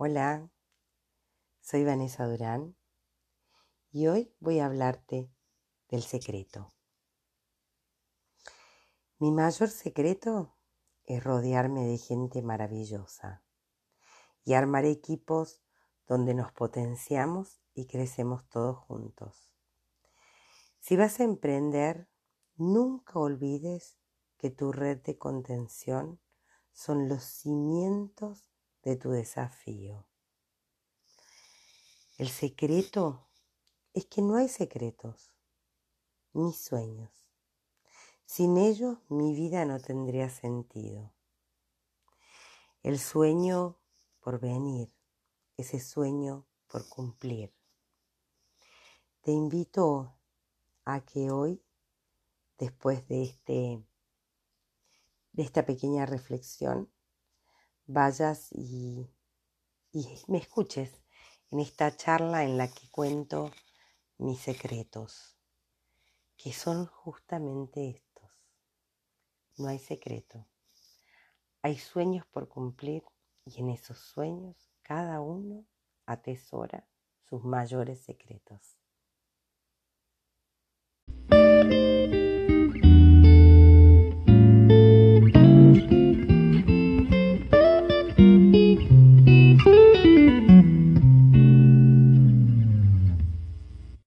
Hola, soy Vanessa Durán y hoy voy a hablarte del secreto. Mi mayor secreto es rodearme de gente maravillosa y armar equipos donde nos potenciamos y crecemos todos juntos. Si vas a emprender, nunca olvides que tu red de contención son los cimientos de tu desafío. El secreto es que no hay secretos, mis sueños. Sin ellos mi vida no tendría sentido. El sueño por venir, ese sueño por cumplir. Te invito a que hoy, después de este de esta pequeña reflexión, vayas y, me escuches en esta charla en la que cuento mis secretos, que son justamente estos. No hay secreto. Hay sueños por cumplir y en esos sueños cada uno atesora sus mayores secretos.